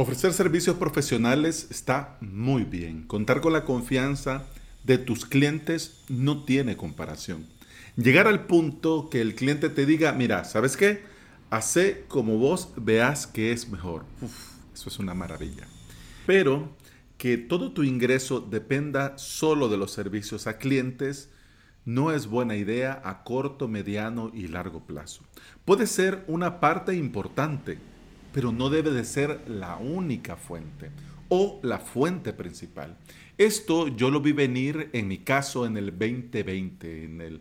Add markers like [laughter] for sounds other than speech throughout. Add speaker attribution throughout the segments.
Speaker 1: Ofrecer servicios profesionales está muy bien. Contar con la confianza de tus clientes no tiene comparación. Llegar al punto que el cliente te diga, mira, ¿sabes qué? Hace como vos veas que es mejor. eso es una maravilla. Pero que todo tu ingreso dependa solo de los servicios a clientes no es buena idea a corto, mediano y largo plazo. Puede ser una parte importante, pero no debe de ser la única fuente o la fuente principal. Esto yo lo vi venir en mi caso en el 2020, en el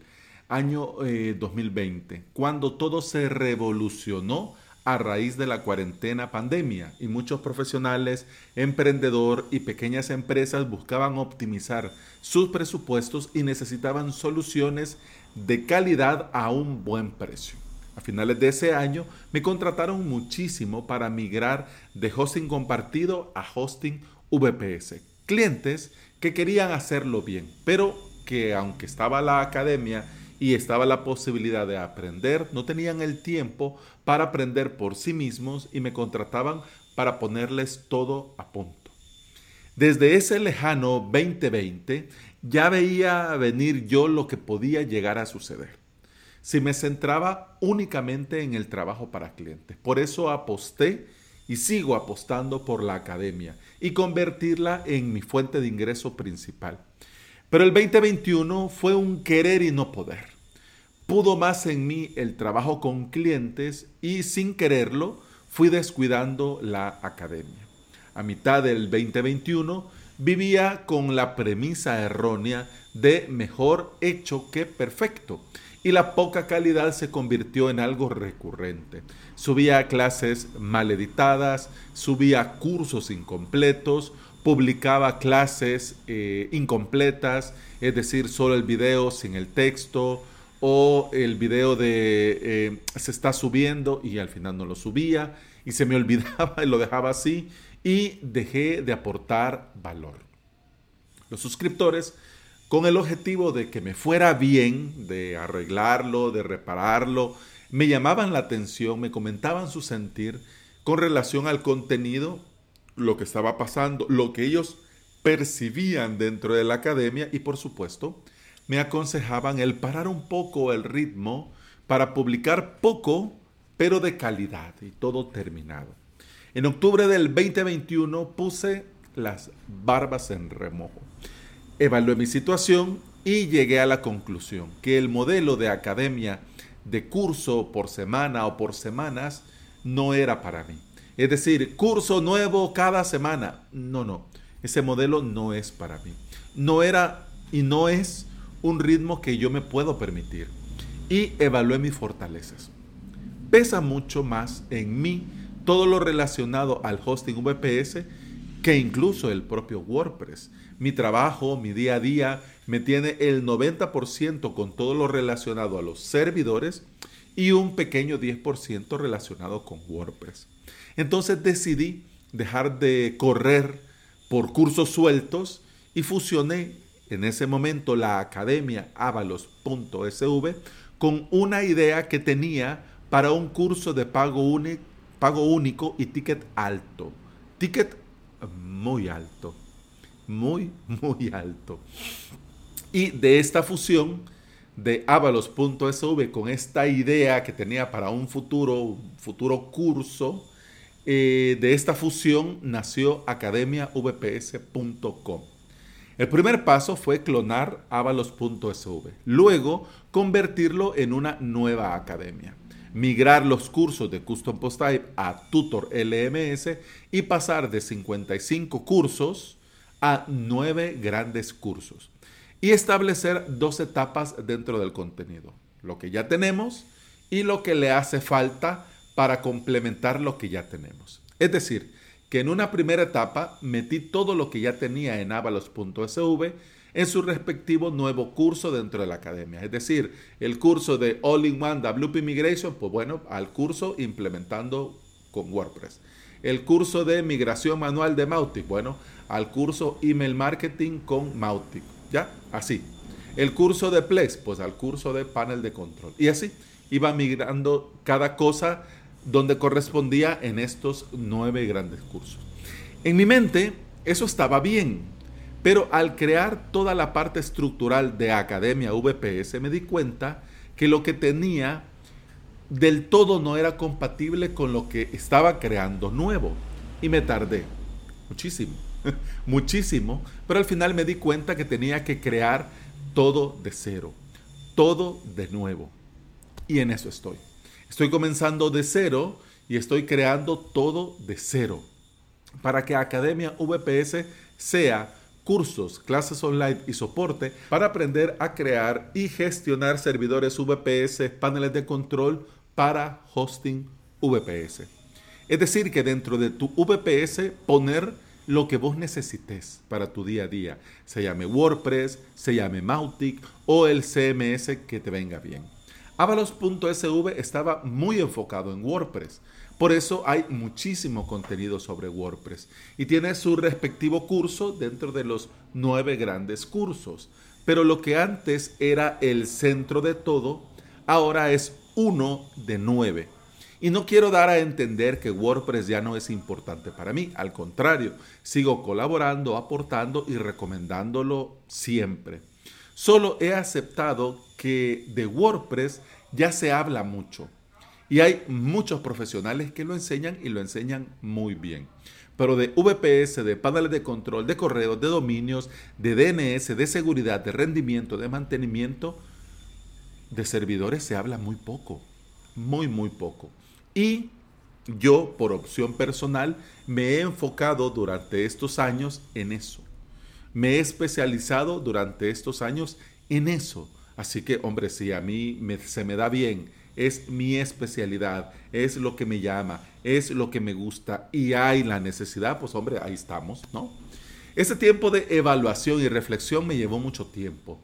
Speaker 1: año 2020, eh, cuando todo se revolucionó a raíz de la cuarentena pandemia y muchos profesionales, emprendedor y pequeñas empresas buscaban optimizar sus presupuestos y necesitaban soluciones de calidad a un buen precio. A finales de ese año me contrataron muchísimo para migrar de hosting compartido a hosting VPS. Clientes que querían hacerlo bien, pero que aunque estaba la academia y estaba la posibilidad de aprender, no tenían el tiempo para aprender por sí mismos y me contrataban para ponerles todo a punto. Desde ese lejano 2020 ya veía venir yo lo que podía llegar a suceder si me centraba únicamente en el trabajo para clientes. Por eso aposté y sigo apostando por la academia y convertirla en mi fuente de ingreso principal. Pero el 2021 fue un querer y no poder. Pudo más en mí el trabajo con clientes y sin quererlo fui descuidando la academia. A mitad del 2021 vivía con la premisa errónea de mejor hecho que perfecto y la poca calidad se convirtió en algo recurrente. Subía clases mal editadas, subía cursos incompletos, publicaba clases eh, incompletas, es decir, solo el video sin el texto, o el video de eh, se está subiendo y al final no lo subía y se me [laughs] olvidaba y lo dejaba así y dejé de aportar valor. Los suscriptores con el objetivo de que me fuera bien, de arreglarlo, de repararlo. Me llamaban la atención, me comentaban su sentir con relación al contenido, lo que estaba pasando, lo que ellos percibían dentro de la academia y por supuesto me aconsejaban el parar un poco el ritmo para publicar poco pero de calidad y todo terminado. En octubre del 2021 puse las barbas en remojo. Evalué mi situación y llegué a la conclusión que el modelo de academia de curso por semana o por semanas no era para mí. Es decir, curso nuevo cada semana. No, no. Ese modelo no es para mí. No era y no es un ritmo que yo me puedo permitir. Y evalué mis fortalezas. Pesa mucho más en mí todo lo relacionado al hosting VPS que incluso el propio WordPress. Mi trabajo, mi día a día, me tiene el 90% con todo lo relacionado a los servidores y un pequeño 10% relacionado con WordPress. Entonces decidí dejar de correr por cursos sueltos y fusioné en ese momento la academia avalos.sv con una idea que tenía para un curso de pago, pago único y ticket alto. Ticket muy alto, muy, muy alto. Y de esta fusión de avalos.sv con esta idea que tenía para un futuro, futuro curso, eh, de esta fusión nació academiavps.com. El primer paso fue clonar avalos.sv, luego convertirlo en una nueva academia migrar los cursos de Custom Post Type a Tutor LMS y pasar de 55 cursos a 9 grandes cursos. Y establecer dos etapas dentro del contenido. Lo que ya tenemos y lo que le hace falta para complementar lo que ya tenemos. Es decir, que en una primera etapa metí todo lo que ya tenía en avalos.sv en su respectivo nuevo curso dentro de la academia. Es decir, el curso de All-in-One WP Migration, pues bueno, al curso implementando con WordPress. El curso de migración manual de Mautic, bueno, al curso email marketing con Mautic. ¿Ya? Así. El curso de Plex, pues al curso de panel de control. Y así iba migrando cada cosa donde correspondía en estos nueve grandes cursos. En mi mente eso estaba bien, pero al crear toda la parte estructural de Academia VPS me di cuenta que lo que tenía del todo no era compatible con lo que estaba creando nuevo. Y me tardé muchísimo, [laughs] muchísimo, pero al final me di cuenta que tenía que crear todo de cero, todo de nuevo. Y en eso estoy. Estoy comenzando de cero y estoy creando todo de cero para que Academia VPS sea cursos, clases online y soporte para aprender a crear y gestionar servidores VPS, paneles de control para hosting VPS. Es decir, que dentro de tu VPS poner lo que vos necesites para tu día a día, se llame WordPress, se llame Mautic o el CMS que te venga bien. Avalos.sv estaba muy enfocado en WordPress, por eso hay muchísimo contenido sobre WordPress y tiene su respectivo curso dentro de los nueve grandes cursos. Pero lo que antes era el centro de todo, ahora es uno de nueve. Y no quiero dar a entender que WordPress ya no es importante para mí. Al contrario, sigo colaborando, aportando y recomendándolo siempre. Solo he aceptado que de WordPress ya se habla mucho. Y hay muchos profesionales que lo enseñan y lo enseñan muy bien. Pero de VPS, de paneles de control, de correos, de dominios, de DNS, de seguridad, de rendimiento, de mantenimiento, de servidores se habla muy poco, muy, muy poco. Y yo, por opción personal, me he enfocado durante estos años en eso. Me he especializado durante estos años en eso. Así que, hombre, si a mí se me da bien, es mi especialidad, es lo que me llama, es lo que me gusta y hay la necesidad, pues hombre, ahí estamos, ¿no? Ese tiempo de evaluación y reflexión me llevó mucho tiempo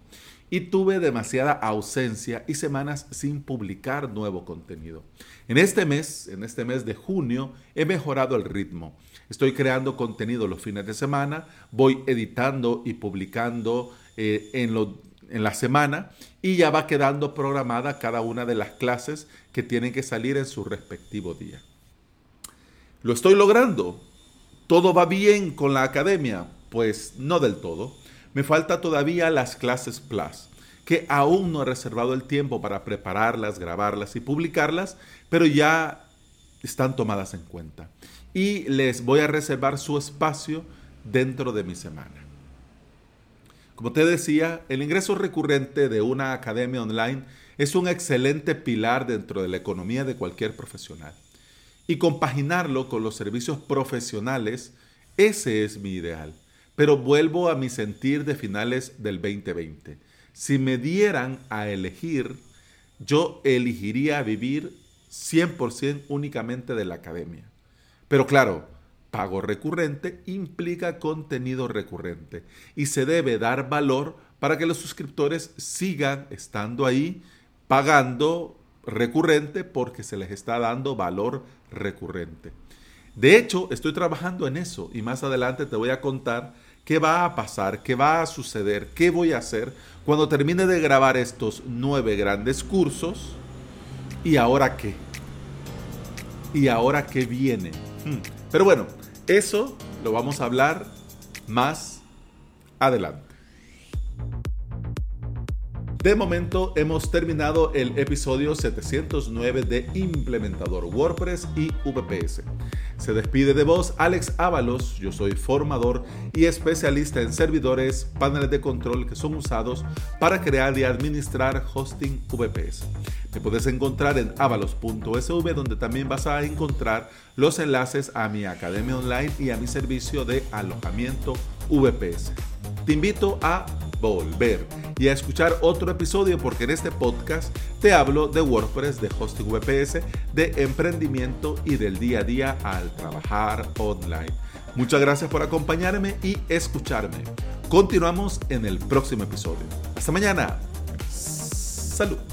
Speaker 1: y tuve demasiada ausencia y semanas sin publicar nuevo contenido. En este mes, en este mes de junio, he mejorado el ritmo. Estoy creando contenido los fines de semana, voy editando y publicando eh, en, en la semana y ya va quedando programada cada una de las clases que tienen que salir en su respectivo día. ¿Lo estoy logrando? ¿Todo va bien con la academia? Pues no del todo. Me falta todavía las clases Plus, que aún no he reservado el tiempo para prepararlas, grabarlas y publicarlas, pero ya están tomadas en cuenta. Y les voy a reservar su espacio dentro de mi semana. Como te decía, el ingreso recurrente de una academia online es un excelente pilar dentro de la economía de cualquier profesional. Y compaginarlo con los servicios profesionales, ese es mi ideal. Pero vuelvo a mi sentir de finales del 2020. Si me dieran a elegir, yo elegiría vivir 100% únicamente de la academia. Pero claro, pago recurrente implica contenido recurrente y se debe dar valor para que los suscriptores sigan estando ahí pagando recurrente porque se les está dando valor recurrente. De hecho, estoy trabajando en eso y más adelante te voy a contar qué va a pasar, qué va a suceder, qué voy a hacer cuando termine de grabar estos nueve grandes cursos y ahora qué. Y ahora qué viene. Hmm. Pero bueno, eso lo vamos a hablar más adelante. De momento hemos terminado el episodio 709 de Implementador WordPress y VPS. Se despide de vos Alex Ábalos, yo soy formador y especialista en servidores, paneles de control que son usados para crear y administrar hosting VPS. Me puedes encontrar en avalos.sv donde también vas a encontrar los enlaces a mi academia online y a mi servicio de alojamiento VPS. Te invito a volver y a escuchar otro episodio porque en este podcast te hablo de WordPress, de hosting VPS, de emprendimiento y del día a día al trabajar online. Muchas gracias por acompañarme y escucharme. Continuamos en el próximo episodio. Hasta mañana. Salud.